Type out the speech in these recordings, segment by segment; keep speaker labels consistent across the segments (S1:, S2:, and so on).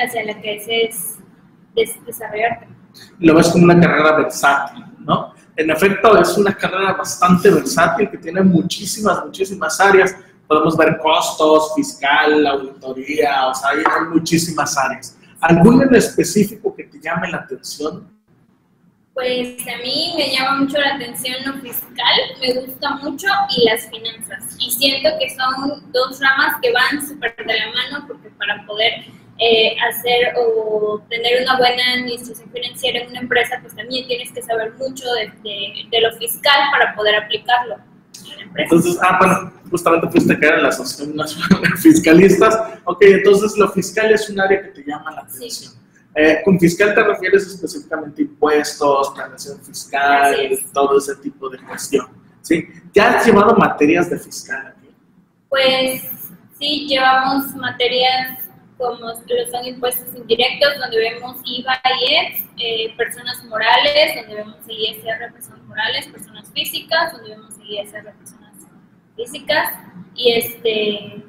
S1: hacia la que desees des- desarrollarte.
S2: Lo ves como una carrera versátil, ¿no? En efecto, es una carrera bastante versátil que tiene muchísimas, muchísimas áreas. Podemos ver costos, fiscal, auditoría, o sea, hay, hay muchísimas áreas. ¿Alguna en específico que te llame la atención?
S1: Pues a mí me llama mucho la atención lo fiscal, me gusta mucho y las finanzas. Y siento que son dos ramas que van súper de la mano porque para poder eh, hacer o tener una buena administración financiera en una empresa, pues también tienes que saber mucho de, de- de lo fiscal para poder aplicarlo en la empresa.
S2: Entonces, ah, bueno, justamente fuiste a caer en la Asociación Nacional de Fiscalistas. Ok, entonces lo fiscal es un área que te llama la
S1: Sí.
S2: atención. Eh, con fiscal te refieres específicamente a impuestos, planeación fiscal,
S1: es.
S2: todo ese tipo de gestión. ¿sí? ¿Ya has llevado materias de fiscal aquí?
S1: Pues sí, llevamos materias como lo son impuestos indirectos, donde vemos IVA y EX, eh, personas morales, donde vemos el ISR, personas morales, personas físicas, donde vemos el ISR, personas físicas, y este,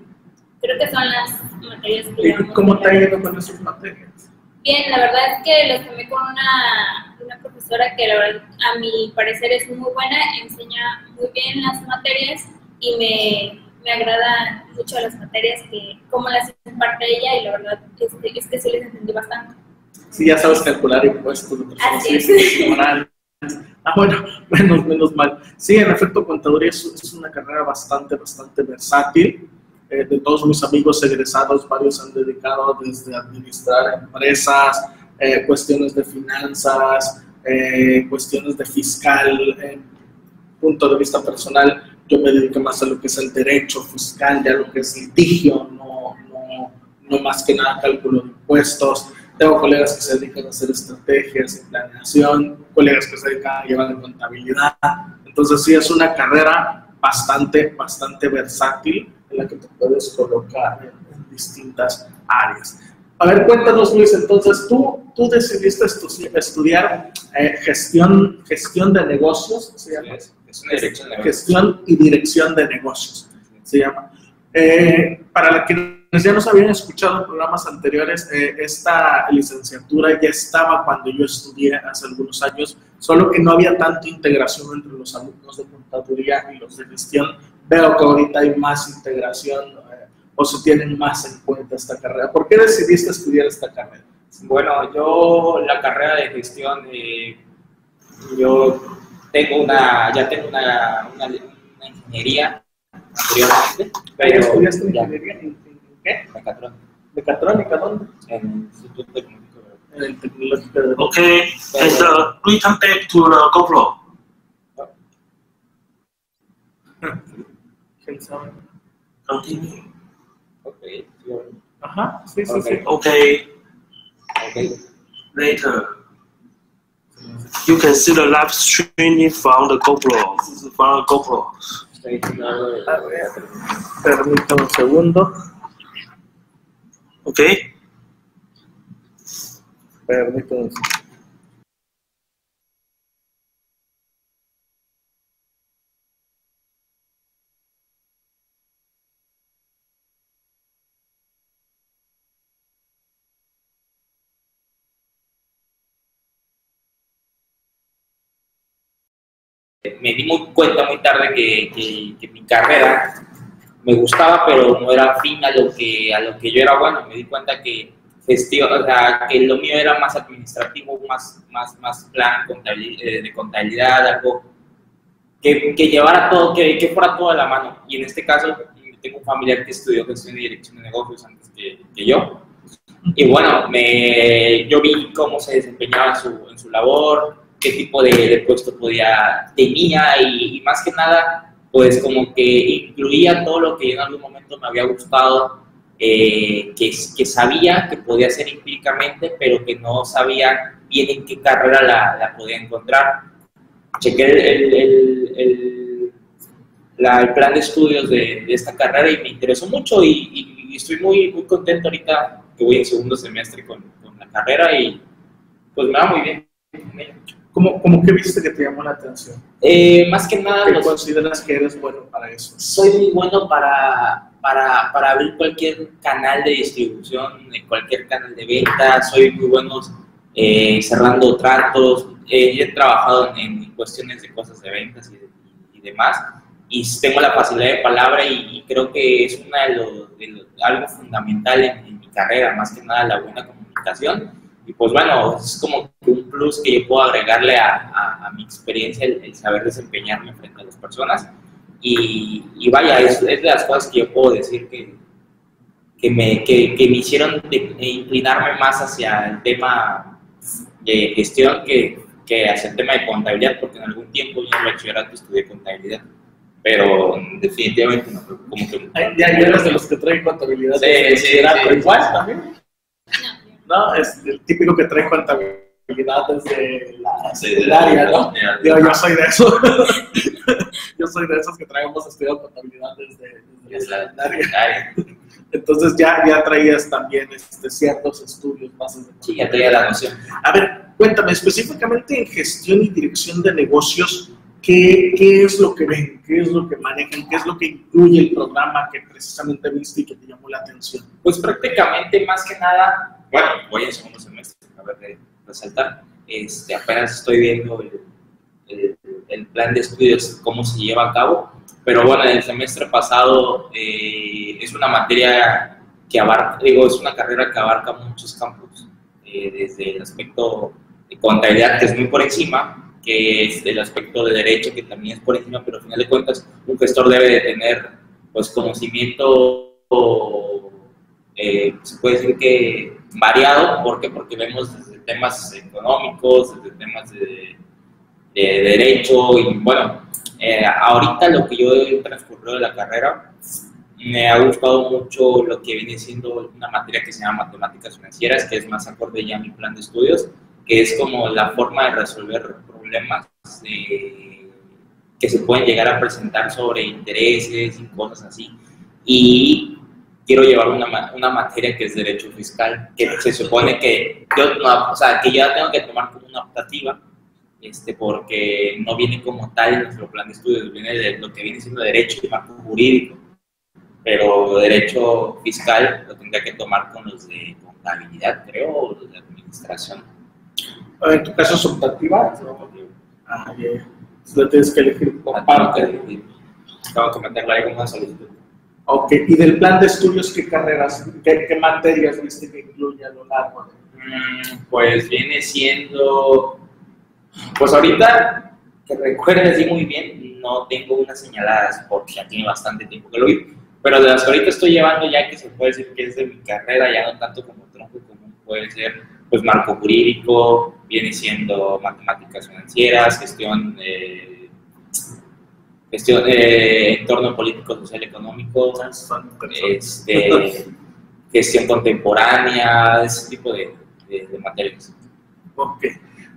S1: creo que son las materias que
S2: ¿Y cómo te ha ido con esas materias?
S1: Bien, la verdad es que los tomé con una, una profesora que la verdad, a mi parecer es muy buena, enseña muy bien las materias y me, me agrada mucho las materias que cómo las imparte ella y la verdad este, es que sí les entendí bastante.
S2: Sí, ya sabes calcular impuestos
S1: Así es.
S2: Ah, bueno, menos, menos mal. Sí, en efecto, contaduría es, es una carrera bastante, bastante versátil. Eh, de todos mis amigos egresados, varios han dedicado desde administrar empresas, eh, cuestiones de finanzas, eh, cuestiones de fiscal. En punto de vista personal, yo me dedico más a lo que es el derecho fiscal, ya lo que es litigio, no, no, no más que nada cálculo de impuestos. Tengo colegas que se dedican a hacer estrategias y planeación, colegas que se dedican a llevar la contabilidad. Entonces sí es una carrera bastante, bastante versátil en la que te puedes colocar en, en distintas áreas. A ver, cuéntanos Luis, entonces tú, tú decidiste estu- estudiar eh, gestión, gestión de negocios, ¿se llama?
S3: Es una dirección de
S2: Gestión y dirección de negocios, se llama. Eh, para quienes ya nos habían escuchado en programas anteriores, eh, esta licenciatura ya estaba cuando yo estudié hace algunos años, solo que no había tanta integración entre los alumnos de contaduría y los de gestión. Veo que ahorita hay más integración eh, o se tienen más en cuenta esta carrera. ¿Por qué decidiste estudiar esta carrera?
S3: Bueno, yo la carrera de gestión, eh, yo tengo una, ya tengo una, una, una ingeniería anteriormente, pero
S2: ¿Estudiaste
S3: ya,
S2: ingeniería en, qué?
S3: mecatrón,
S2: ¿Mecatrónica? ¿Dónde?
S3: en el Instituto Tecnológico de
S2: En el Tecnológico de
S4: Okay, and uh, return back to the GoPro.
S2: ¿Quién sabe?
S4: Continue.
S3: Ok, yo-
S2: Ajá, sí, sí,
S3: Ok.
S2: sí.
S4: Okay,
S3: ok.
S4: later. You can see the live streaming from the GoPro. From the GoPro.
S2: A ver, permítame un segundo.
S4: Okay.
S2: Permítame un segundo.
S3: Me di muy cuenta muy tarde que, que- que mi carrera me gustaba, pero no era afín a lo que, a lo que yo era bueno. Me di cuenta que gestión, o sea, que lo mío era más administrativo, más, más, más plan contabili- eh, de contabilidad, algo que, que llevara todo, que, que fuera todo a la mano. Y en este caso, tengo un familiar que estudió gestión y dirección de negocios antes que, que yo. Y bueno, me, yo vi cómo se desempeñaba en su, en su labor, qué tipo de, de puesto podía, tenía y, y más que nada, pues como que incluía todo lo que en algún momento me había gustado, eh, que, que sabía que podía hacer empíricamente, pero que no sabía bien en qué carrera la, la podía encontrar. Chequé el, el, el- el- la- plan de estudios de, de esta carrera y me interesó mucho y- y estoy muy, muy contento ahorita que voy en segundo semestre con, con la carrera y pues me va muy bien.
S2: ¿Cómo, cómo que viste que te llamó la atención?
S3: Eh, más que nada,
S2: ¿Qué
S3: los-
S2: consideras que eres bueno para eso?
S3: soy muy bueno para, para, para abrir cualquier canal de distribución, cualquier canal de venta. Soy muy bueno eh, cerrando tratos. Eh, he trabajado en, en, cuestiones de cosas de ventas y, y, demás. Y tengo la facilidad de palabra y, y creo que es una de los, de los, algo fundamental en, en mi carrera, más que nada la buena comunicación y pues bueno, es como un plus que yo puedo agregarle a, a, a mi experiencia el, el, saber desempeñarme frente a las personas. Y, y vaya, es, es, de las cosas que yo puedo decir que, que, me, que, que me hicieron de, de inclinarme más hacia el tema de gestión que, que hacia el tema de contabilidad, porque en algún tiempo yo en el bachillerato estudié contabilidad pero definitivamente no, como que...
S2: Ya, ya eres de los que traen contabilidad.
S3: Sí, sí, sí,
S2: igual también. ¿No? Es el típico que trae contabilidad desde la secundaria, ¿no? Yo, yo soy de esos. yo soy de esos que traemos estudiado contabilidad desde, desde la secundaria. Entonces ya, ya traías también este, ciertos estudios bases de
S3: Sí, ya traía la noción.
S2: A ver, cuéntame, específicamente en gestión y dirección de negocios, ¿qué, ¿qué es lo que ven? ¿Qué es lo que manejan? ¿Qué es lo que incluye el programa que precisamente viste y que te llamó la atención?
S3: Pues prácticamente, más que nada, bueno, voy en segundo semestre, a ver de resaltar. Este, apenas estoy viendo el, el, el, plan de estudios, cómo se lleva a cabo, pero bueno, el semestre pasado eh, es una materia que abarca, digo, es una carrera que abarca muchos campos, eh, desde el aspecto de contabilidad, que es muy por encima, que es el aspecto de derecho, que también es por encima, pero al final de cuentas, un gestor debe de tener pues, conocimiento, eh, se puede decir que variado, ¿por qué? Porque vemos desde temas económicos, desde temas de, de derecho y bueno, eh, ahorita lo que yo he transcurrido de la carrera, me ha gustado mucho lo que viene siendo una materia que se llama matemáticas financieras, que es más acorde ya a mi plan de estudios, que es como la forma de resolver problemas de, que se pueden llegar a presentar sobre intereses y cosas así. Y quiero llevar una, una materia que es Derecho Fiscal, que se supone que yo, no, o sea, que ya tengo que tomar como una optativa, este, porque no viene como tal en nuestro plan de estudios, viene de lo que viene siendo Derecho y Marco Jurídico, pero Derecho Fiscal lo tendría que tomar con los de contabilidad, creo, o los de Administración.
S2: ¿En tu caso es optativa?
S3: No,
S2: Ah, yeah. Entonces tienes que elegir por
S3: tengo
S2: parte.
S3: que elegir. Tengo que meterla ahí como una solicitud.
S2: Ok, y del plan de estudios, ¿qué carreras, qué, materias viste que incluye a lo largo?
S3: Mm, Pues viene siendo, pues ahorita que recuerde así muy bien, no tengo unas señaladas porque ya tiene bastante tiempo que lo vi, pero de las ahorita estoy llevando ya que se puede decir que es de mi carrera, ya no tanto como tronco común, puede ser pues marco jurídico, viene siendo matemáticas financieras, gestión, eh, gestión de entorno político, social, económico, este, gestión contemporánea, ese tipo de, de, de materias.
S2: Ok.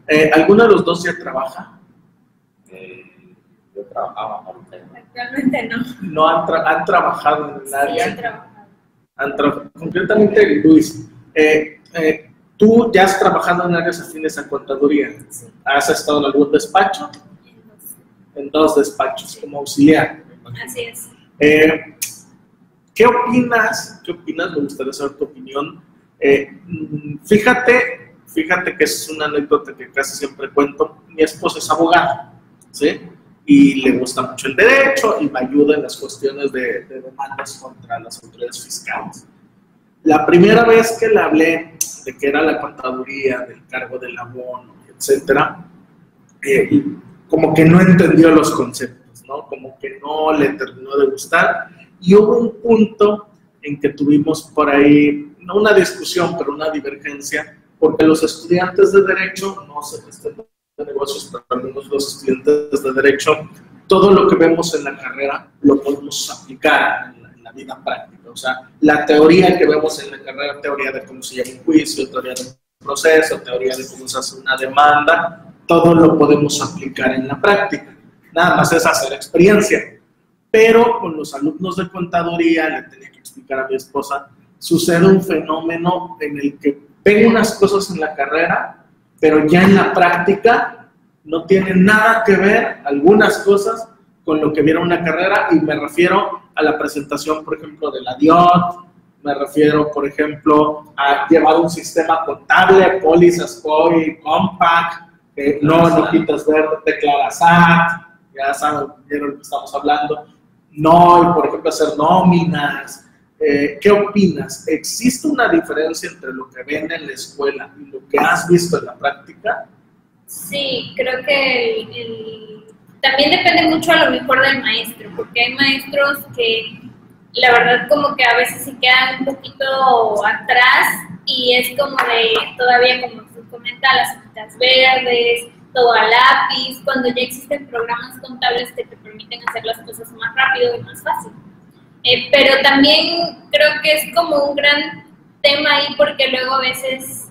S2: Eh, ¿Alguno de los dos ya trabaja?
S3: Eh, yo trabajaba.
S1: Actualmente no.
S2: ¿No han, tra- han trabajado en el
S1: Sí,
S2: área?
S1: trabajado.
S2: Han tra- concretamente, Luis, eh, eh, tú ya has trabajado en áreas afines a contaduría.
S1: Sí.
S2: ¿Has estado en algún despacho? En dos despachos, como auxiliar.
S1: Así es.
S2: Eh, ¿Qué opinas? ¿Qué opinas? Me gustaría saber tu opinión. Eh, fíjate, fíjate que es una anécdota que casi siempre cuento. Mi esposa es abogada, ¿sí? Y le gusta mucho el derecho y me ayuda en las cuestiones de, de demandas contra las autoridades fiscales. La primera vez que le hablé de que era la contaduría, del cargo del abono, etcétera, eh, como que no entendió los conceptos, ¿no? Como que no le terminó de gustar. Y hubo un punto en que tuvimos por ahí, no una discusión, pero una divergencia, porque los estudiantes de Derecho, no qué estén de negocios, pero menos los estudiantes de Derecho, todo lo que vemos en la carrera lo podemos aplicar en la, en la vida práctica. O sea, la teoría que vemos en la carrera, teoría de cómo se llama un juicio, teoría de proceso, teoría de cómo se hace una demanda, todo lo podemos aplicar en la práctica. Nada más es hacer experiencia. Pero con los alumnos de contaduría, le tenía que explicar a mi esposa, sucede un fenómeno en el que ven unas cosas en la carrera, pero ya en la práctica no tienen nada que ver algunas cosas con lo que vieron en la carrera y me refiero a la presentación, por ejemplo, de la DIOT, me refiero, por ejemplo, a llevar un sistema contable, pólizas, COI, compact, eh, no, no quitas verde, declara SAT, ya saben de lo que estamos hablando, no, por ejemplo, hacer nóminas. Eh, ¿Qué opinas? ¿Existe una diferencia entre lo que ven en la escuela y lo que has visto en la práctica?
S1: Sí, creo que el, también depende mucho a lo mejor del maestro, porque hay maestros que la verdad como que a veces se quedan un poquito atrás y es como de todavía como comenta las hojitas verdes, todo a lápiz, cuando ya existen programas contables que te permiten hacer las cosas más rápido y más fácil. Eh, pero también creo que es como un gran tema ahí porque luego a veces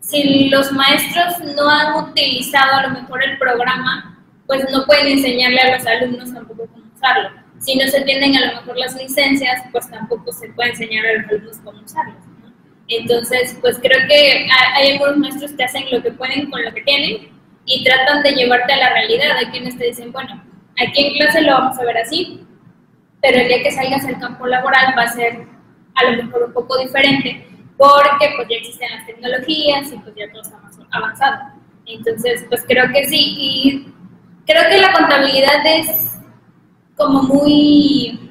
S1: si los maestros no han utilizado a lo mejor el programa, pues no pueden enseñarle a los alumnos tampoco cómo usarlo si no se tienen a lo mejor las licencias, pues tampoco se puede enseñar a los alumnos cómo usarlas. Entonces, pues creo que hay algunos maestros que hacen lo que pueden con lo que tienen y tratan de llevarte a la realidad. Hay quienes te dicen, bueno, aquí en clase lo vamos a ver así, pero el día que salgas al campo laboral va a ser a lo mejor un poco diferente porque pues ya existen las tecnologías y pues ya todo está más avanzado. Entonces, pues creo que sí y creo que la contabilidad es como muy,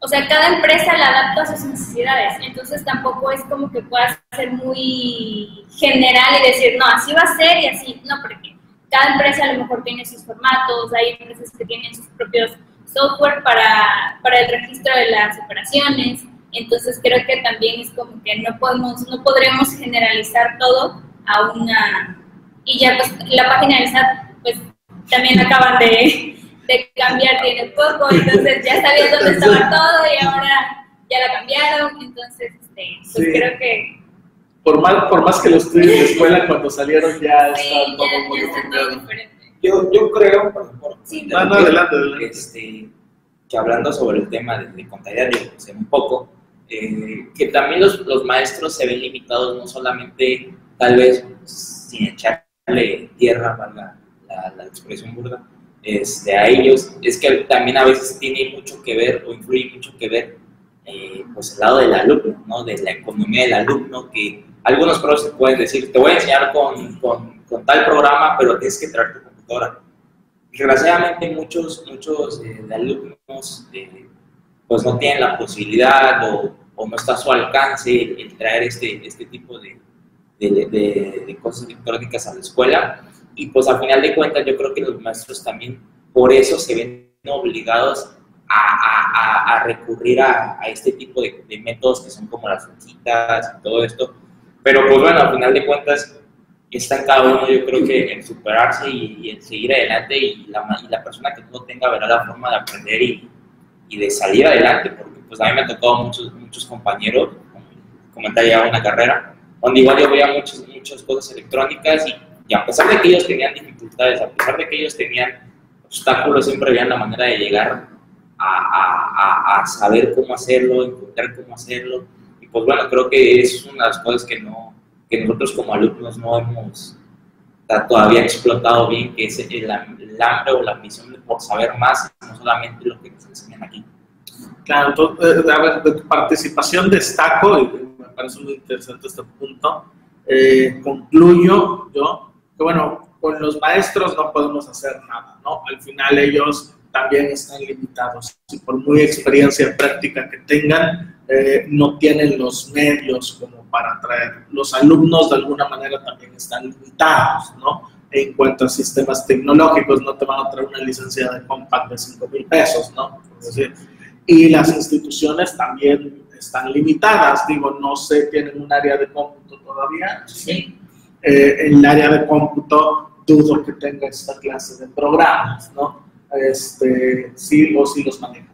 S1: o sea, cada empresa la adapta a sus necesidades, entonces tampoco es como que puedas ser muy general y decir, no, así va a ser y así, no, porque cada empresa a lo mejor tiene sus formatos, hay empresas que tienen sus propios software para, para el registro de las operaciones, entonces creo que también es como que no podemos, no podremos generalizar todo a una, y ya pues la página de SAT pues también acaban de, de cambiar tiene poco, entonces ya sabía dónde estaba todo y ahora ya la cambiaron, entonces este, pues creo que...
S2: Por más, por más que lo estudien en la escuela, cuando salieron ya
S1: sí,
S2: está
S1: todo ya, muy ya está todo diferente.
S3: Yo, yo creo, por, por
S1: Sí.
S2: No, no, adelante, adelante.
S3: Este, que hablando sobre el tema de, de contabilidad, yo sé un poco, eh, que también los, los maestros se ven limitados no solamente, tal vez, sin echarle tierra, valga la, la expresión burda, este, a ellos, es que también a veces tiene mucho que ver o influye mucho que ver eh, pues el lado del alumno, ¿no? de la economía del alumno, que algunos profesores pueden decir, te voy a enseñar con, con, con tal programa, pero tienes que traer tu computadora. Desgraciadamente muchos, muchos eh, alumnos eh, pues no tienen la posibilidad o, o, no está a su alcance el, el traer este, este tipo de, de, de, de cosas electrónicas a la escuela y pues al final de cuentas yo creo que los maestros también por eso se ven obligados a, a, a recurrir a, a, este tipo de, de, métodos que son como las hojitas y todo esto. Pero pues bueno, al final de cuentas está en cada uno yo creo que en superarse y, y en seguir adelante y la, y la, persona que no tenga verá la forma de aprender y, y, de salir adelante, porque pues a mí me ha tocado muchos, muchos compañeros, comentar ya una carrera, donde igual yo veía muchas, muchas cosas electrónicas y y a pesar de que ellos tenían dificultades, a pesar de que ellos tenían obstáculos, siempre habían la manera de llegar a, a, a, saber cómo hacerlo, encontrar cómo hacerlo. Y pues bueno, creo que es una de las cosas que, no, que nosotros como alumnos no hemos todavía explotado bien, que es el, el hambre o la ambición por saber más, no solamente lo que nos enseñan aquí.
S2: Claro, entonces, a ver, de tu participación destaco, y me parece muy interesante este punto, eh, concluyo yo que bueno, con los maestros no podemos hacer nada, ¿no? Al final ellos también están limitados y por muy experiencia práctica que tengan, eh, no tienen los medios como para traer. Los alumnos de alguna manera también están limitados, ¿no? En cuanto a sistemas tecnológicos, no te van a traer una licencia de compact de 5 mil pesos, ¿no? Es decir, y las instituciones también están limitadas, digo, no sé, tienen un área de cómputo todavía, sí eh, en el área de cómputo dudo que tenga esta clase de programas, ¿no? Este, sí o sí los maneja.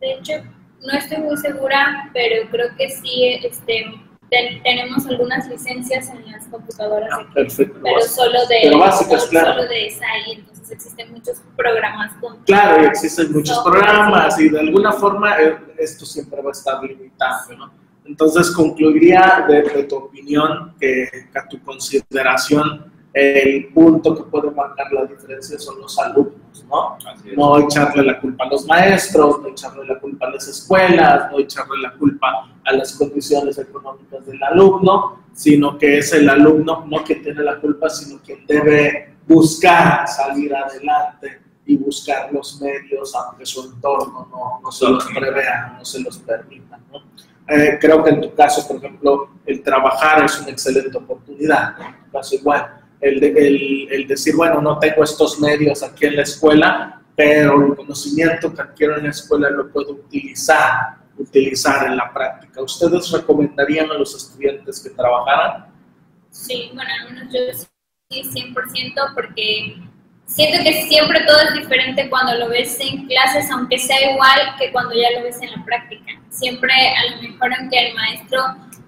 S1: De hecho, no estoy muy segura, pero creo que sí este, ten, tenemos algunas licencias en las computadoras
S2: ah, perfecto,
S1: pero solo de,
S2: pero básicas,
S1: solo,
S2: claro.
S1: solo de SAI, entonces existen muchos programas. Con
S2: claro, y existen muchos programas y de alguna forma eh, esto siempre va a estar limitado, ¿no? Entonces concluiría de, de tu opinión que, que, a tu consideración el punto que puede marcar la diferencia son los alumnos, ¿no? No echarle la culpa a los maestros, no echarle la culpa a las escuelas, no echarle la culpa a las condiciones económicas del alumno, sino que es el alumno no quien tiene la culpa, sino quien debe buscar salir adelante y buscar los medios, aunque su entorno no, no se los prevea, no se los permita. ¿no? Eh, creo que en tu caso, por ejemplo, el trabajar es una excelente oportunidad. En tu caso igual, el, de- el, el decir, bueno, no tengo estos medios aquí en la escuela, pero el conocimiento que adquiero en la escuela lo puedo utilizar, utilizar en la práctica. ¿Ustedes recomendarían a los estudiantes que trabajaran?
S1: Sí, bueno, al menos yo sí, 100%, porque siento que siempre todo es diferente cuando lo ves en clases, aunque sea igual que cuando ya lo ves en la práctica. Siempre, a lo mejor, aunque el maestro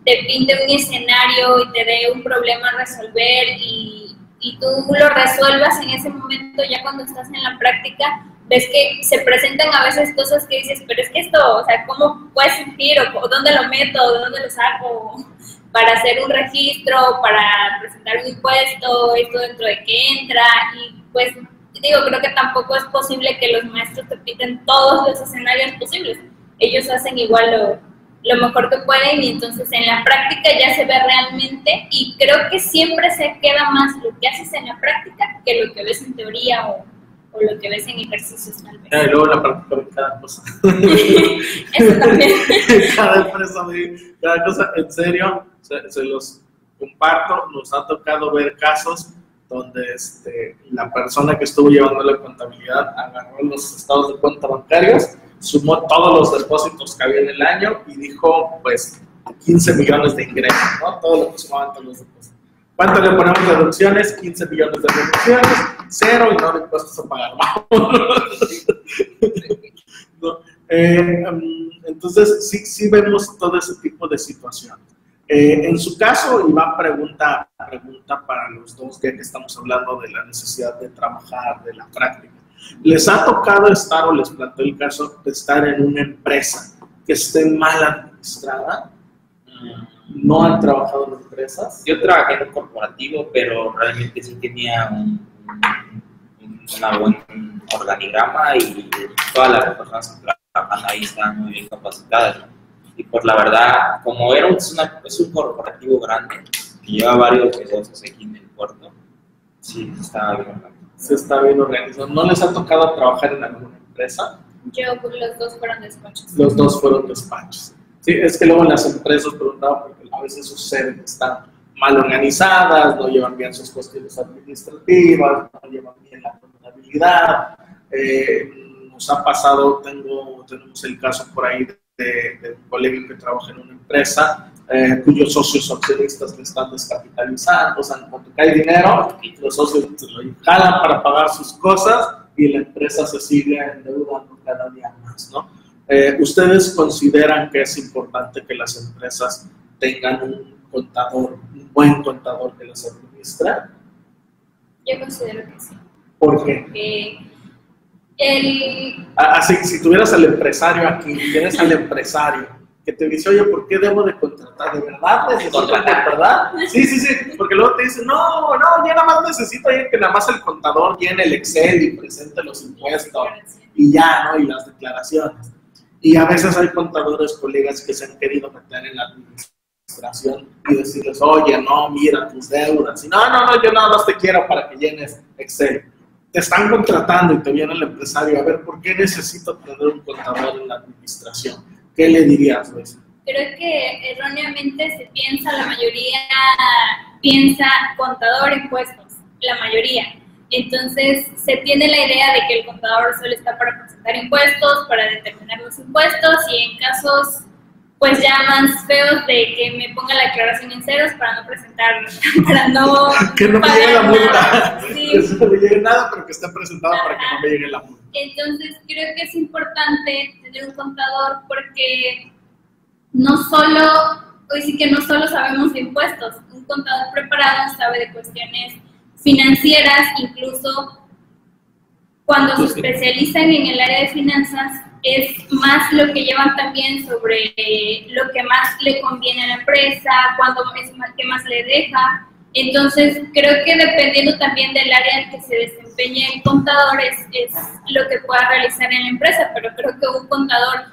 S1: te pinte un escenario y te dé un problema a resolver y, y tú lo resuelvas en ese momento, ya cuando estás en la práctica, ves que se presentan a veces cosas que dices, pero es que esto, o sea, ¿cómo puede sentir? ¿O dónde lo meto? ¿De dónde lo saco? para hacer un registro, para presentar un impuesto, esto dentro de qué entra, y pues digo, creo que tampoco es posible que los maestros te piten todos los escenarios posibles. Ellos hacen igual lo, lo mejor que pueden y entonces en la práctica ya se ve realmente y creo que siempre se queda más lo que haces en la práctica que lo que ves en teoría o, o lo que ves en ejercicios tal vez.
S2: Y luego la práctica de cada cosa.
S1: Eso también.
S2: cada empresa cada cosa, en serio, se, se los comparto, nos ha tocado ver casos donde este, la persona que estuvo llevando la contabilidad agarró los estados de cuenta bancarios, sumó todos los depósitos que había en el año y dijo, pues, 15 millones de ingresos, ¿no? Todo lo que sumaban todos los depósitos. ¿Cuánto le ponemos de deducciones? 15 millones de deducciones, cero y no de impuestos a pagar. No, eh, um, entonces, sí, sí vemos todo ese tipo de situaciones. Eh, en su caso, Iván pregunta, pregunta para los dos, ya que estamos hablando de la necesidad de trabajar, de la práctica. ¿Les ha tocado estar o les planteo el caso de estar en una empresa que esté mal administrada?
S3: Mm,
S2: ¿No han trabajado en empresas?
S3: Yo trabajé en un corporativo, pero realmente sí tenía un, un buen organigrama y todas las personas que trabajan ahí están muy bien capacitadas. Y por la verdad, como era un, es, una- es un corporativo grande que lleva varios negocios aquí en el puerto, sí estaba bien organizado.
S2: Se está bien organizado. ¿No les ha tocado trabajar en alguna empresa?
S1: Yo, pues, los dos fueron despachos.
S2: Los dos fueron despachos. Sí, es que luego las empresas preguntaban porque a veces sucede que están mal organizadas, no llevan bien sus cuestiones administrativas, no llevan bien la contabilidad. Eh, nos ha pasado, tengo, tenemos el caso por ahí de, de un colega que trabaja en una empresa eh, cuyos socios accionistas le están descapitalizando, o sea, cuando cae dinero, los socios lo jalan para pagar sus cosas y la empresa se sigue endeudando cada día más, ¿no? Eh, ¿Ustedes consideran que es importante que las empresas tengan un contador, un buen contador que las administra?
S1: Yo considero que sí.
S2: ¿Por qué?
S1: Que el,
S2: Ah, Así, si tuvieras al empresario aquí, tienes al empresario que te dice, oye, ¿por qué debo de contratar? ¿De verdad necesito
S3: Contratar.
S2: contratar? Sí, sí, sí, porque luego te dicen, no, no, yo nada más necesito que nada más el contador llene el Excel y presente los impuestos y ya, ¿no? Y las declaraciones. Y a veces hay contadores, colegas que se han querido meter en la administración y decirles, oye, no, mira tus deudas. Y no, no, no, yo nada más te quiero para que llenes Excel. Te están contratando y te viene el empresario a ver por qué necesito tener un contador en la administración. ¿Qué le dirías, Luis?
S1: creo que erróneamente se piensa, la mayoría piensa contador impuestos, la mayoría. Entonces se tiene la idea de que el contador solo está para presentar impuestos, para determinar los impuestos y en casos pues ya más feos de que me ponga la declaración en ceros para no presentar, para no
S2: Que no me llegue la multa.
S1: Sí.
S2: Que no me llegue nada, pero que esté presentado para que no me llegue la multa.
S1: Entonces creo que es importante tener un contador porque no solo, hoy sí que no solo sabemos de impuestos, un contador preparado sabe de cuestiones financieras, incluso cuando se especializan en el área de finanzas, es más lo que llevan también sobre lo que más le conviene a la empresa, cuándo es más, qué más le deja. Entonces, creo que dependiendo también del área en que se desempeñe el contador es, es lo que pueda realizar en la empresa, pero creo que un contador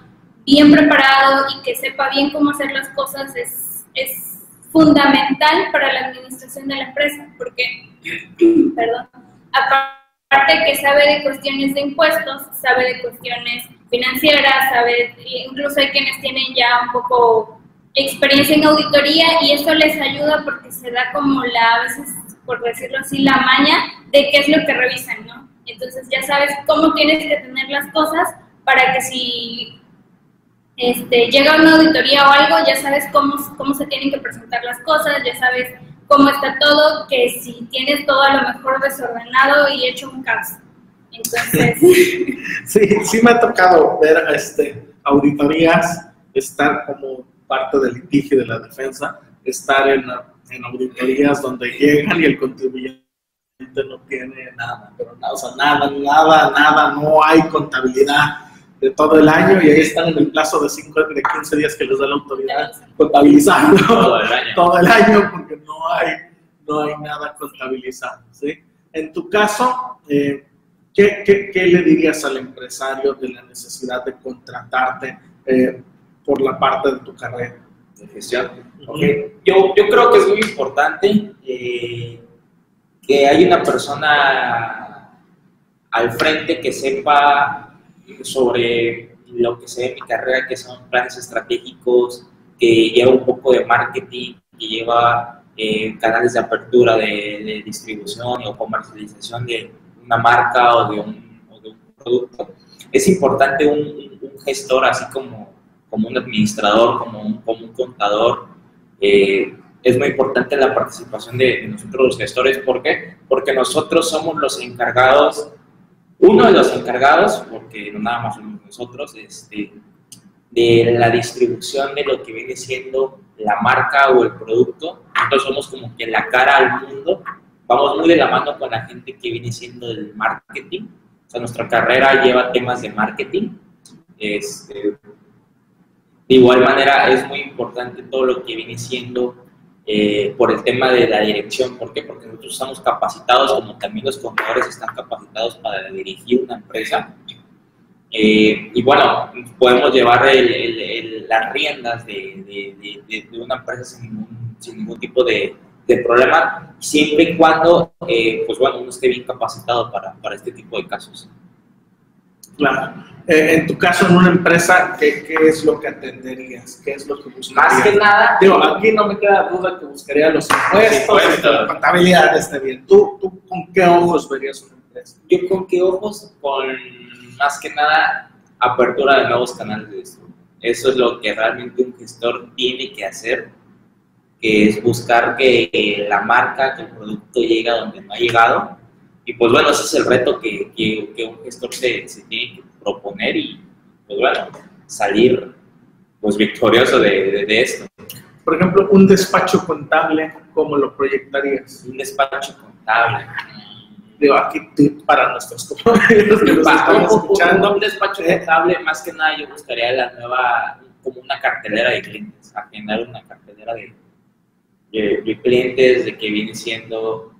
S1: bien preparado y que sepa bien cómo hacer las cosas es, es fundamental para la administración de la empresa, porque, perdón, aparte que sabe de cuestiones de impuestos, sabe de cuestiones financieras, sabe, incluso hay quienes tienen ya un poco experiencia en auditoría y eso les ayuda porque se da como la, a veces, por decirlo así, la maña de qué es lo que revisan, ¿no? Entonces ya sabes cómo tienes que tener las cosas para que si este, llega una auditoría o algo, ya sabes cómo, cómo se tienen que presentar las cosas, ya sabes cómo está todo, que si tienes todo a lo mejor desordenado y hecho un caos. Entonces...
S2: sí, sí me ha tocado ver este, auditorías, estar como parte del litigio de la defensa, estar en, en auditorías donde llegan y el contribuyente no tiene nada, pero nada, o sea, nada, nada, nada, no hay contabilidad de todo el año y ahí están en el plazo de, cinco, de 15 días que les da la autoridad contabilizando todo el año, todo el año porque no hay, no hay nada contabilizado. ¿sí? En tu caso, eh, ¿qué, qué, qué, le dirías al empresario de la necesidad de contratarte eh, por la parte de tu carrera?
S3: De gestión. Okay. Yo, yo creo que es muy importante eh, que haya una persona al frente que sepa sobre lo que se ve en mi carrera, que son planes estratégicos, que lleva un poco de marketing, que lleva eh, canales de apertura de, distribución o comercialización de una marca o de un, producto. Es importante un, gestor, así como, como un administrador, como un, contador. Eh, es muy importante la participación de, de nosotros los gestores. ¿Por qué? Porque nosotros somos los encargados uno de los encargados, porque no nada más somos nosotros, este, de la distribución de lo que viene siendo la marca o el producto. Nosotros somos como que la cara al mundo. Vamos muy de la mano con la gente que viene siendo el marketing. O sea, nuestra carrera lleva temas de marketing. Este, de igual manera, es muy importante todo lo que viene siendo eh, por el tema de la dirección. ¿Por qué? Porque nosotros estamos capacitados, como también los contadores están capacitados para dirigir una empresa. Eh, y bueno, podemos llevar las riendas de, de, una empresa sin ningún, sin ningún tipo de, problema, siempre y cuando, eh, pues bueno, uno esté bien capacitado para, para este tipo de casos.
S2: Claro. Eh, en tu caso, en una empresa, ¿qué, ¿qué, es lo que atenderías? ¿Qué es lo que buscarías?
S3: Más que nada.
S2: Digo, aquí no me queda duda que buscaría los impuestos, la contabilidad está bien. ¿Tú, ¿Tú con qué ojos verías una empresa?
S3: Yo con qué ojos, con más que nada apertura de nuevos canales de esto. Eso es lo que realmente un gestor tiene que hacer, que es buscar que la marca, que el producto llegue a donde no ha llegado y pues bueno, ese es el reto que, que, un gestor se, se, tiene que proponer y pues bueno, salir pues victorioso de, de, esto.
S2: Por ejemplo, un despacho contable, ¿cómo lo proyectarías?
S3: Un despacho contable.
S2: Digo, aquí para nuestros compañeros que nos están escuchando.
S3: Un despacho contable, más que nada yo buscaría la nueva, como una cartelera de clientes, agendar una cartelera de, de, clientes, de que viene siendo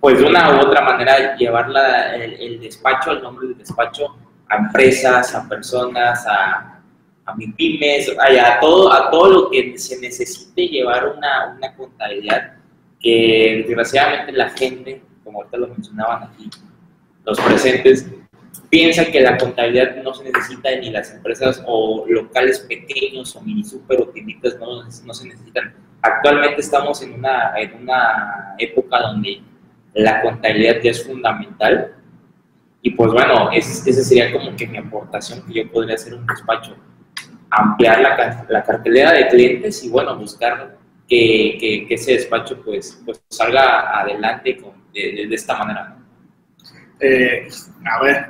S3: pues de una u otra manera llevar el, despacho, el nombre del despacho a empresas, a personas, a, a pymes, a, todo, a todo lo que se necesite llevar una, una contabilidad que desgraciadamente la gente, como ahorita lo mencionaban aquí, los presentes, piensa que la contabilidad no se necesita ni las empresas o locales pequeños o mini super o tienditas no, no se necesitan. Actualmente estamos en una, en una época donde la contabilidad ya es fundamental. Y pues bueno, esa sería como que mi aportación que yo podría hacer un despacho. Ampliar la, la cartelera de clientes y bueno, buscar que, que, ese despacho pues, pues salga adelante con, de, de, esta manera.
S2: Eh, a ver,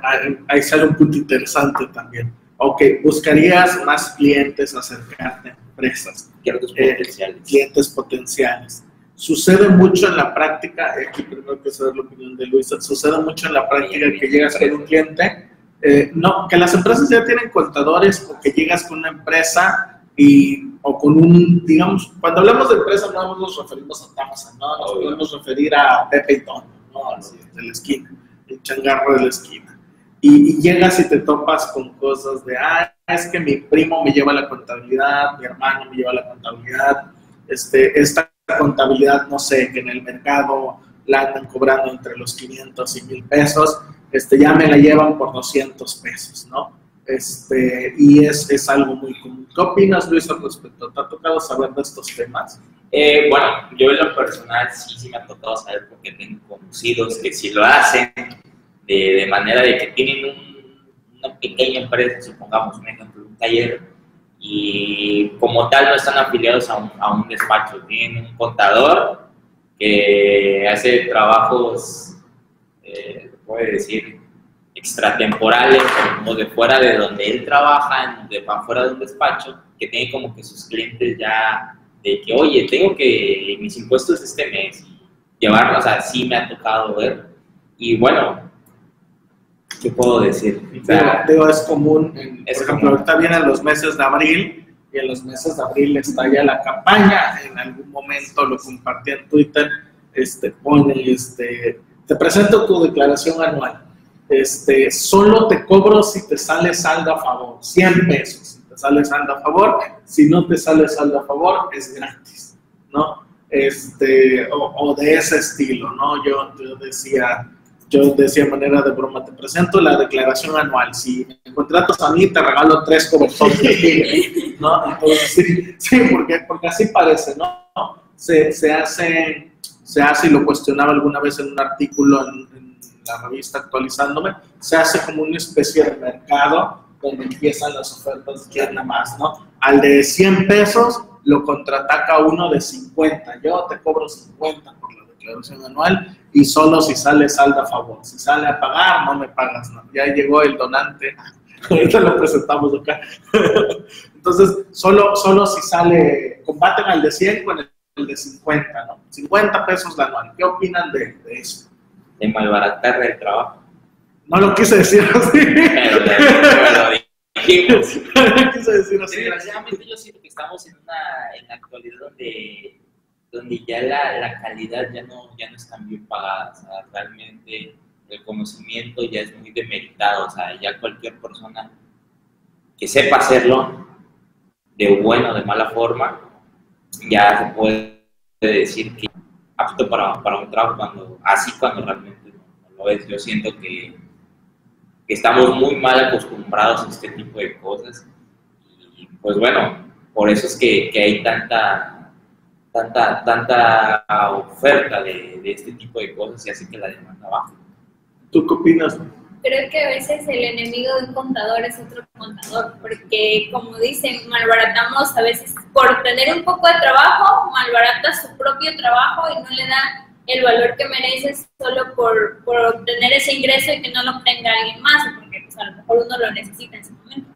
S2: ahí sale un punto interesante también. Ok, buscarías más clientes, acercarte a empresas.
S3: Clientes eh, potenciales.
S2: clientes potenciales sucede mucho en la práctica, aquí primero que saber la opinión de Luisa, sucede mucho en la práctica que llegas con un cliente, eh, no, que las empresas ya tienen contadores o que llegas con una empresa y, o con un, digamos, cuando hablamos de empresa no nos referimos a Tamsa, ¿no? Nos podemos referir a Pepe y Tono, ¿no? Así, de la esquina, el changarro de la esquina. Y, llegas y te topas con cosas de, ah, es que mi primo me lleva la contabilidad, mi hermano me lleva la contabilidad, este, esta contabilidad, no sé, que en el mercado la andan cobrando entre los 500 y 1000 pesos, este, ya me la llevan por 200 pesos, ¿no? Este, y es, es algo muy común. ¿Qué opinas, Luis, al respecto? ¿Te ha tocado saber de estos temas?
S3: Eh, bueno, yo en lo personal sí, sí me ha tocado saber porque tengo conocidos que sí lo hacen de, de manera de que tienen un- una pequeña empresa, supongamos un ejemplo, un taller, y como tal no están afiliados a un, a un despacho, tienen un contador que hace trabajos, eh, puede decir, extratemporales o de fuera de donde él trabaja, de afuera de un despacho, que tiene como que sus clientes ya de que, oye, tengo que mis impuestos este mes, llevarlos, o sea, sí me ha tocado ver. Y bueno, ¿qué puedo decir? O
S2: Digo,
S3: sea,
S2: digo, es común, en-
S3: Es
S2: por ejemplo,
S3: común.
S2: ahorita vienen los meses de abril y en los meses de abril está ya la campaña, en algún momento lo compartí en Twitter, este, pone, este, te presento tu declaración anual, este, solo te cobro si te sale saldo a favor, 100 pesos, si te sale saldo a favor, si no te sale saldo a favor, es gratis, ¿no? Este, o, o de ese estilo, ¿no? Yo, yo decía, yo decía de manera de broma, te presento la declaración anual. Si me contratas a mí, te regalo tres cobertores de tigre, ¿no? Entonces, sí, sí porque, porque así parece, ¿no? Se, se hace, se hace, y lo cuestionaba alguna vez en un artículo en, en la revista Actualizándome, se hace como una especie de mercado donde empiezan las ofertas quién nada más, ¿no? Al de 100 pesos lo contraataca uno de 50. Yo te cobro 50 por la declaración anual y solo si sale saldo a favor. Si sale a pagar, no me pagas. No. Ya llegó el donante. Ahorita lo presentamos acá. Entonces, solo, solo si sale, combaten al de 100 con el, el de 50, ¿no? 50 pesos la anual. ¿Qué opinan de, de eso?
S3: De malbaratar el trabajo.
S2: No lo quise decir así.
S3: Pero, pero lo dijimos.
S2: no lo quise decir así.
S3: Desgraciadamente yo siento que estamos en una en la actualidad donde, donde ya la, la calidad ya no, ya no es tan bien pagada. O sea, realmente el conocimiento ya es muy demeritado. O sea, ya cualquier persona que sepa hacerlo, de buena o de mala forma, ya se puede decir que apto para, para un trabajo cuando, así cuando realmente no, lo es. Yo siento que, que estamos muy mal acostumbrados a este tipo de cosas y pues bueno, por eso es que, que hay tanta, tanta, tanta oferta de, de este tipo de cosas y hace que la demanda baje.
S2: ¿Tú qué opinas?
S1: Creo que a veces el enemigo de un contador es otro contador, porque como dicen, malbaratamos a veces por tener un poco de trabajo, malbarata su propio trabajo y no le da el valor que merece solo por, por obtener ese ingreso y que no lo obtenga alguien más, porque pues, a lo mejor uno lo necesita en ese momento.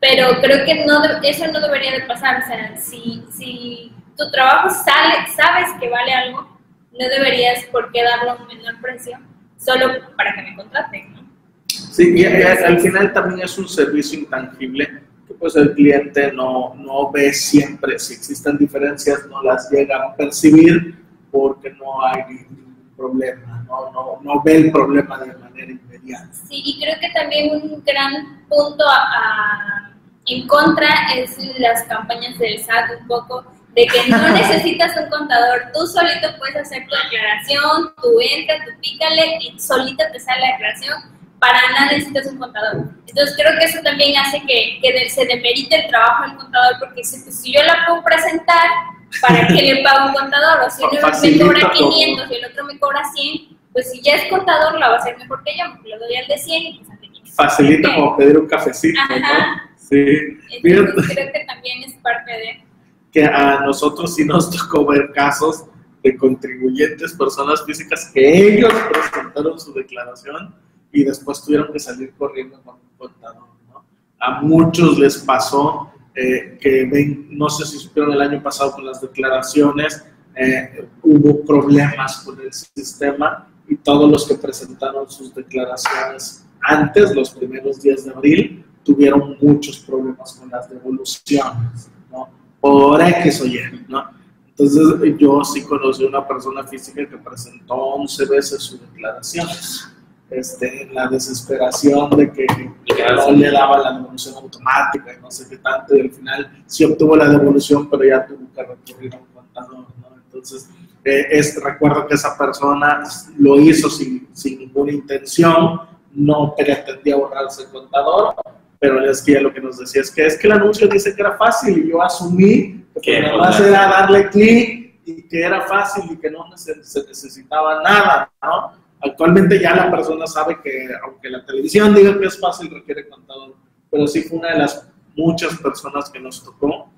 S1: Pero creo que no, eso no debería de pasar, o sea, si, si tu trabajo sale, sabes que vale algo, no deberías por qué darlo a un menor precio solo para que me contraten, ¿no?
S2: Sí, y, y al final también es un servicio intangible que pues el cliente no, no ve siempre, si existen diferencias no las llega a percibir porque no hay ningún problema, no, no, no ve el problema de manera inmediata.
S1: Sí, y creo que también un gran punto a- a- en contra es las campañas del SAT un poco de que no necesitas un contador, tú solito puedes hacer tu declaración, tú entras, tú pícale y solita te sale la declaración, para nada necesitas un contador. Entonces creo que eso también hace que, que se demerite el trabajo del contador, porque si, pues, si yo la puedo presentar, ¿para qué le pago un contador? O si uno me cobra
S2: todo.
S1: 500 y el otro me cobra 100, pues si ya es contador, la va a hacer mejor que yo, porque le doy al de 100 y pues al de 500.
S2: Facilita como pedir un cafecito, ¿no?
S1: Ajá.
S2: Sí.
S1: Entonces creo que también es parte de...
S2: que a nosotros sí nos tocó ver casos de contribuyentes, personas físicas, que ellos presentaron su declaración y después tuvieron que salir corriendo con un contador. ¿no? A muchos les pasó eh, que no sé si supieron el año pasado con las declaraciones, eh, hubo problemas con el sistema y todos los que presentaron sus declaraciones antes, los primeros días de abril, tuvieron muchos problemas con las devoluciones, ¿no? Por X o Y, ¿no? Entonces yo sí conocí una persona física que presentó 11 veces su declaración, este, la desesperación de que no le daba la devolución automática y no sé qué tanto, y al final sí obtuvo la devolución, pero ya tuvo que recurrir a un contador, ¿no? Entonces, eh, es, recuerdo que esa persona lo hizo sin, sin ninguna intención, no pretendía borrarse el contador, pero es que lo que nos decía es que es que el anuncio dice que era fácil y yo asumí que nada más era darle clic y que era fácil y que no se, necesitaba nada, ¿no? Actualmente ya la persona sabe que aunque la televisión diga que es fácil, requiere contador, pero sí fue una de las muchas personas que nos tocó,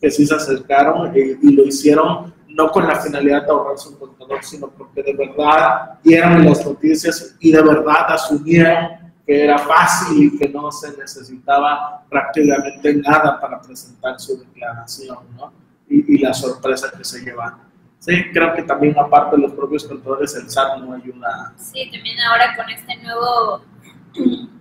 S2: que sí se acercaron y, y lo hicieron no con la finalidad de ahorrarse un contador, sino porque de verdad dieron las noticias y de verdad asumieron que era fácil y que no se necesitaba prácticamente nada para presentar su declaración, ¿no? Y, y la sorpresa que se llevan. Sí, creo que también aparte de los propios contadores, el SAT no ayuda.
S1: Sí, también ahora con este nuevo,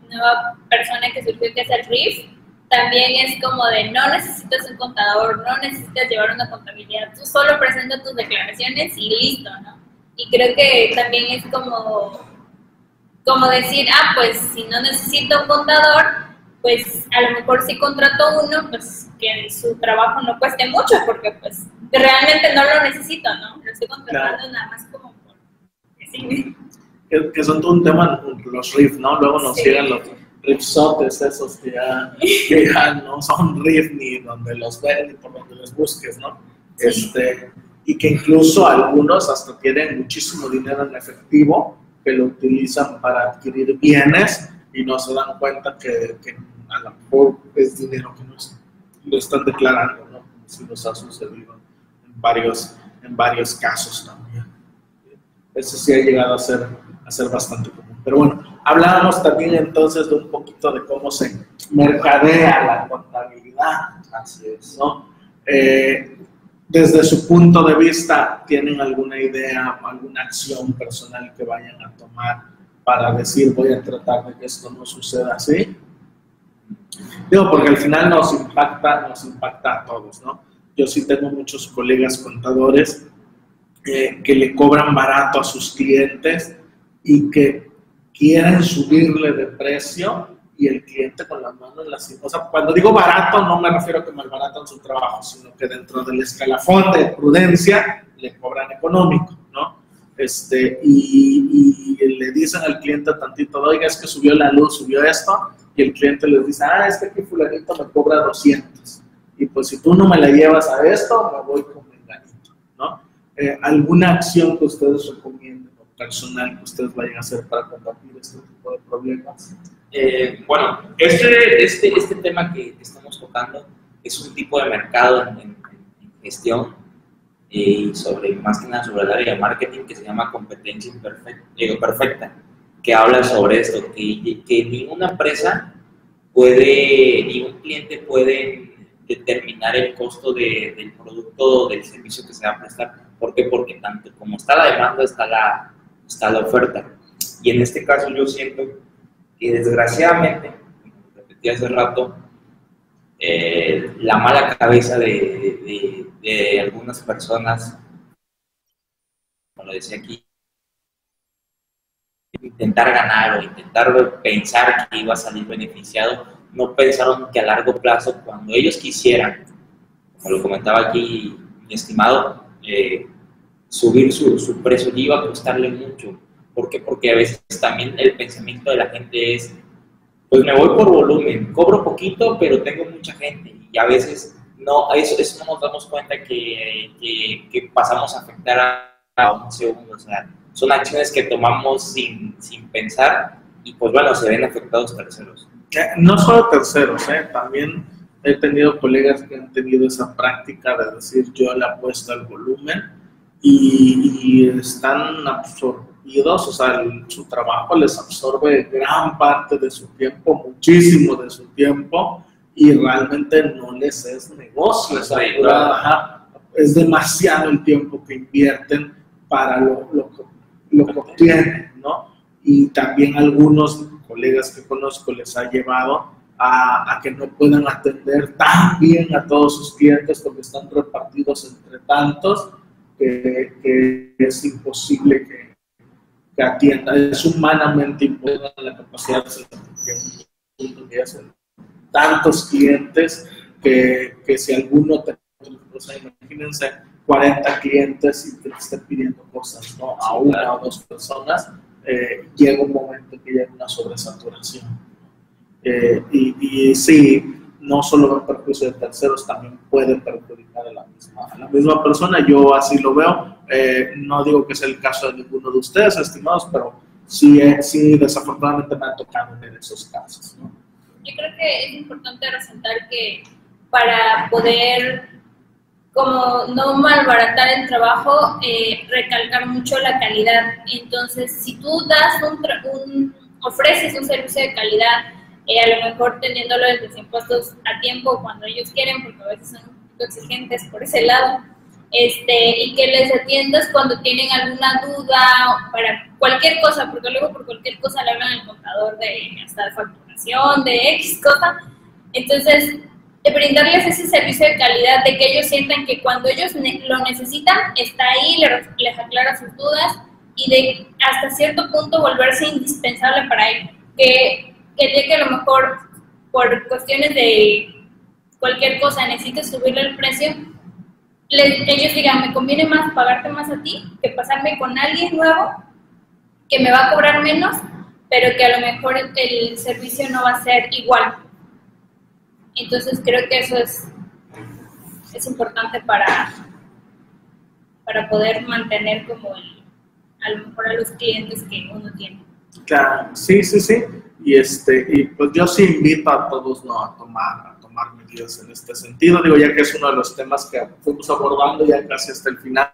S1: nueva persona que surgió que es el RIF, también es como de no necesitas un contador, no necesitas llevar una contabilidad, tú solo presentas tus declaraciones y listo, ¿no? Y creo que también es como, como decir, ah, pues si no necesito un contador, pues a lo mejor si contrato uno, pues que su trabajo no cueste mucho, porque pues realmente no lo necesito, ¿no? Lo estoy contratando
S2: Claro.
S1: nada más como por.
S2: Que, que son todo un tema los riff, ¿no? Luego nos
S1: Sí.
S2: llegan los riffsotes esos que ya, que ya no son riff ni donde los ven ni por donde los busques, ¿no?
S1: Sí.
S2: Este, y que incluso algunos hasta tienen muchísimo dinero en efectivo que lo utilizan para adquirir bienes y no se dan cuenta que, que a lo mejor es dinero que no lo están declarando, ¿no? Si nos ha sucedido en varios, en varios casos también. Eso sí ha llegado a ser, a ser bastante común. Pero bueno, hablábamos también entonces de un poquito de cómo se mercadea la contabilidad. Así es, ¿no? Eh, desde su punto de vista, ¿tienen alguna idea, alguna acción personal que vayan a tomar para decir voy a tratar de que esto no suceda así? Digo, porque al final nos impacta, nos impacta a todos, ¿no? Yo sí tengo muchos colegas contadores eh, que le cobran barato a sus clientes y que quieren subirle de precio y el cliente con las manos en la. O sea, cuando digo barato no me refiero a que malbaratan su trabajo, sino que dentro del escalafón de prudencia le cobran económico, ¿no? Este, y, y le dicen al cliente tantito, oiga, es que subió la luz, subió esto, y el cliente les dice, ah, es que aquí fulanito me cobra 200. Y pues si tú no me la llevas a esto, me voy con menganito, ¿no? Eh, ¿Alguna acción que ustedes recomienden o personal que ustedes vayan a hacer para combatir este tipo de problemas?
S3: Eh, bueno, este, este, este tema que estamos tocando es un tipo de mercado en, en- en gestión eh, y sobre, más que nada sobre el área de marketing que se llama competencia imperfecta, eh, perfecta, que habla sobre esto, que, que ninguna empresa puede, ningún cliente puede determinar el costo de- del producto o del servicio que se va a prestar. ¿Por qué? Porque tanto como está la demanda, está la, está la oferta. Y en este caso yo siento que desgraciadamente, repetí hace rato, eh, la mala cabeza de algunas personas, como lo decía aquí, intentar ganar o intentar pensar que iba a salir beneficiado, no pensaron que a largo plazo, cuando ellos quisieran, como lo comentaba aquí mi estimado, eh, subir su, su precio iba a costarle mucho. ¿Por qué? Porque a veces también el pensamiento de la gente es, pues me voy por volumen, cobro poquito, pero tengo mucha gente. Y a veces no, eso, eso no nos damos cuenta que, que, que pasamos a afectar a, a un segundo. O sea, son acciones que tomamos sin, sin pensar y pues bueno, se ven afectados terceros.
S2: Eh, No solo terceros, ¿eh? también he tenido colegas que han tenido esa práctica de decir yo le apuesto al volumen y, y están o sea, el- su trabajo les absorbe gran parte de su tiempo, muchísimo de su tiempo y realmente no les es negocio, o sea, pura- es demasiado el tiempo que invierten para lo, lo, lo que obtienen, ¿no? Y también algunos colegas que conozco les ha llevado a, a, que no puedan atender tan bien a todos sus clientes porque están repartidos entre tantos que, que es imposible que, que, atienda. Es humanamente imposible la capacidad de que hacen tantos clientes que, que si alguno te o sea, imagínense 40 clientes y te estén pidiendo cosas ¿no? a una o dos personas, eh, llega un momento que llega una sobresaturación. Eh, y, y, sí, no solo en perjuicio de terceros, también puede perjudicar a la misma, a la misma persona. Yo así lo veo. Eh, no digo que sea el caso de ninguno de ustedes, estimados, pero sí, sí desafortunadamente me ha tocado ver esos casos.
S1: Yo creo que es importante resaltar que para poder como no malbaratar el trabajo, eh, recalcar mucho la calidad. Entonces, si tú das un, un ofreces un servicio de calidad, eh, a lo mejor teniéndolo de los impuestos a tiempo cuando ellos quieren, porque a veces son un poquito exigentes por ese lado, este, y que les atiendas cuando tienen alguna duda para cualquier cosa, porque luego por cualquier cosa le hablan al contador de hasta de facturación, de X cosa. Entonces, de brindarles ese servicio de calidad, de que ellos sientan que cuando ellos lo necesitan, está ahí, les, aclara sus dudas y de hasta cierto punto volverse indispensable para él. Que, de que a lo mejor por cuestiones de cualquier cosa necesites subirle el precio, ellos digan, me conviene más pagarte más a ti que pasarme con alguien nuevo que me va a cobrar menos, pero que a lo mejor el servicio no va a ser igual entonces creo que eso es, es importante para, para poder mantener como el, a lo mejor a los clientes que uno tiene.
S2: Claro, sí, sí, sí. Y, este, y pues yo sí invito a todos ¿no? a, tomar, a tomar medidas en este sentido. Digo, ya que es uno de los temas que fuimos abordando ya casi hasta el final.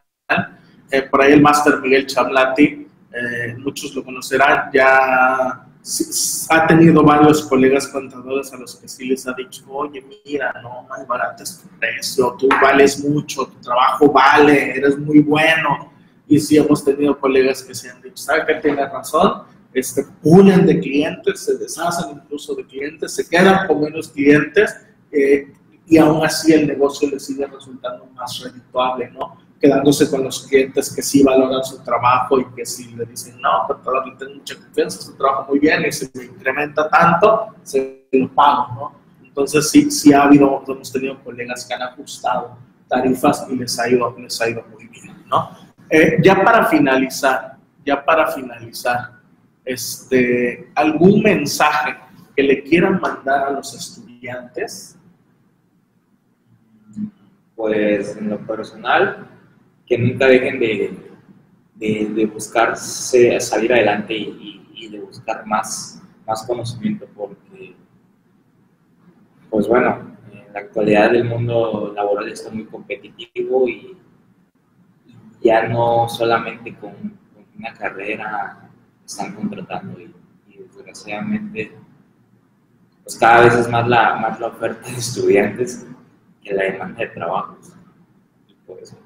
S2: Eh, por ahí el máster Miguel Chablati, eh, muchos lo conocerán, ya ha tenido varios colegas contadores a los que sí les ha dicho, oye, mira, no, más barato es tu precio, tú vales mucho, tu trabajo vale, eres muy bueno. Y sí hemos tenido colegas que se han dicho, ¿sabe que tiene razón? Este, pulen de clientes, se deshacen incluso de clientes, se quedan con menos clientes eh, y aún así el negocio les sigue resultando más redituable, ¿no? quedándose con los clientes que sí valoran su trabajo y que sí le dicen, no, pero le tengo mucha confianza, su trabajo muy bien y si me incrementa tanto, se lo pago, ¿no? Entonces sí, sí ha habido, hemos tenido colegas que han ajustado tarifas y les ha ido, les ha ido muy bien, ¿no? Eh, ya para finalizar, ya para finalizar, este, ¿algún mensaje que le quieran mandar a los estudiantes?
S3: Pues en lo personal, que nunca dejen de, de, buscar salir adelante y, de buscar más, más conocimiento porque, pues bueno, en la actualidad el mundo laboral está muy competitivo y, ya no solamente con, una carrera están contratando y, desgraciadamente pues cada vez es más la, más la oferta de estudiantes que la demanda de trabajos. Y por eso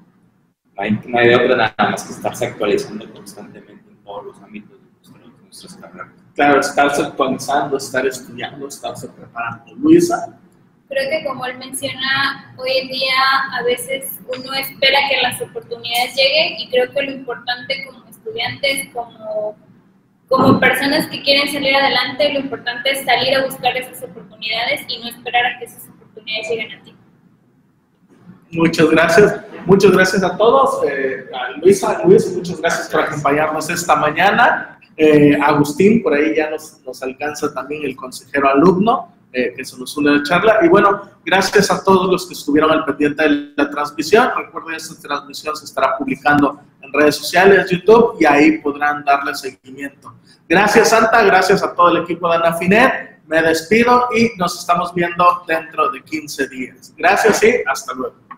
S3: no hay, de otra nada más que estarse actualizando constantemente en todos los ámbitos de, nuestras carreras.
S2: Claro, estarse actualizando, estar estudiando, estarse preparando. Luisa.
S1: Creo que como él menciona, hoy en día a veces uno espera que las oportunidades lleguen y creo que lo importante como estudiantes, como, como personas que quieren salir adelante, lo importante es salir a buscar esas oportunidades y no esperar a que esas oportunidades lleguen a ti.
S2: Muchas gracias. Muchas gracias a todos. Eh, a Luisa, Luis, muchas gracias por acompañarnos esta mañana. Eh, Agustín, por ahí ya nos, nos alcanza también el consejero alumno, eh, que se nos une a la charla. Y bueno, gracias a todos los que estuvieron al pendiente de la transmisión. Recuerden, esta transmisión se estará publicando redes sociales, YouTube, y ahí podrán darle seguimiento. Gracias, Santa. Gracias a todo el equipo de Anafinet. Me despido y nos estamos viendo dentro de 15 días. Gracias y hasta luego.